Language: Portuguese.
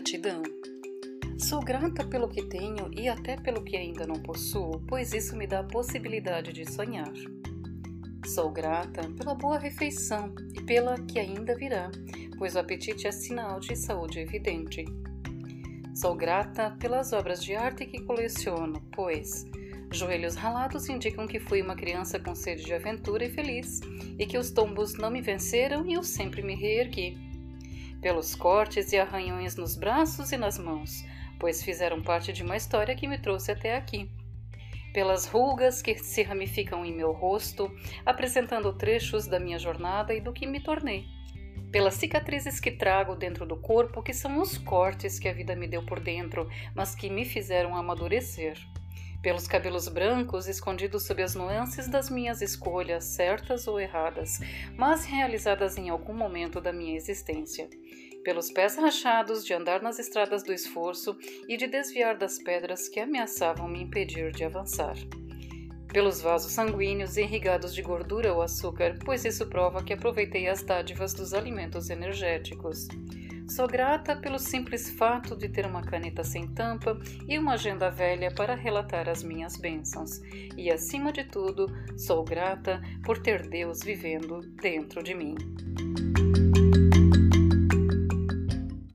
Gratidão. Sou grata pelo que tenho e até pelo que ainda não possuo, pois isso me dá a possibilidade de sonhar. Sou grata pela boa refeição e pela que ainda virá, pois o apetite é sinal de saúde evidente. Sou grata pelas obras de arte que coleciono, pois joelhos ralados indicam que fui uma criança com sede de aventura e feliz, e que os tombos não me venceram e eu sempre me reergui. Pelos cortes e arranhões nos braços e nas mãos, pois fizeram parte de uma história que me trouxe até aqui. Pelas rugas que se ramificam em meu rosto, apresentando trechos da minha jornada e do que me tornei, pelas cicatrizes que trago dentro do corpo, que são os cortes que a vida me deu por dentro, mas que me fizeram amadurecer, pelos cabelos brancos escondidos sob as nuances das minhas escolhas, certas ou erradas, mas realizadas em algum momento da minha existência pelos pés rachados de andar nas estradas do esforço e de desviar das pedras que ameaçavam me impedir de avançar. Pelos vasos sanguíneos irrigados de gordura ou açúcar, pois isso prova que aproveitei as dádivas dos alimentos energéticos. Sou grata pelo simples fato de ter uma caneta sem tampa e uma agenda velha para relatar as minhas bênçãos. E, acima de tudo, sou grata por ter Deus vivendo dentro de mim.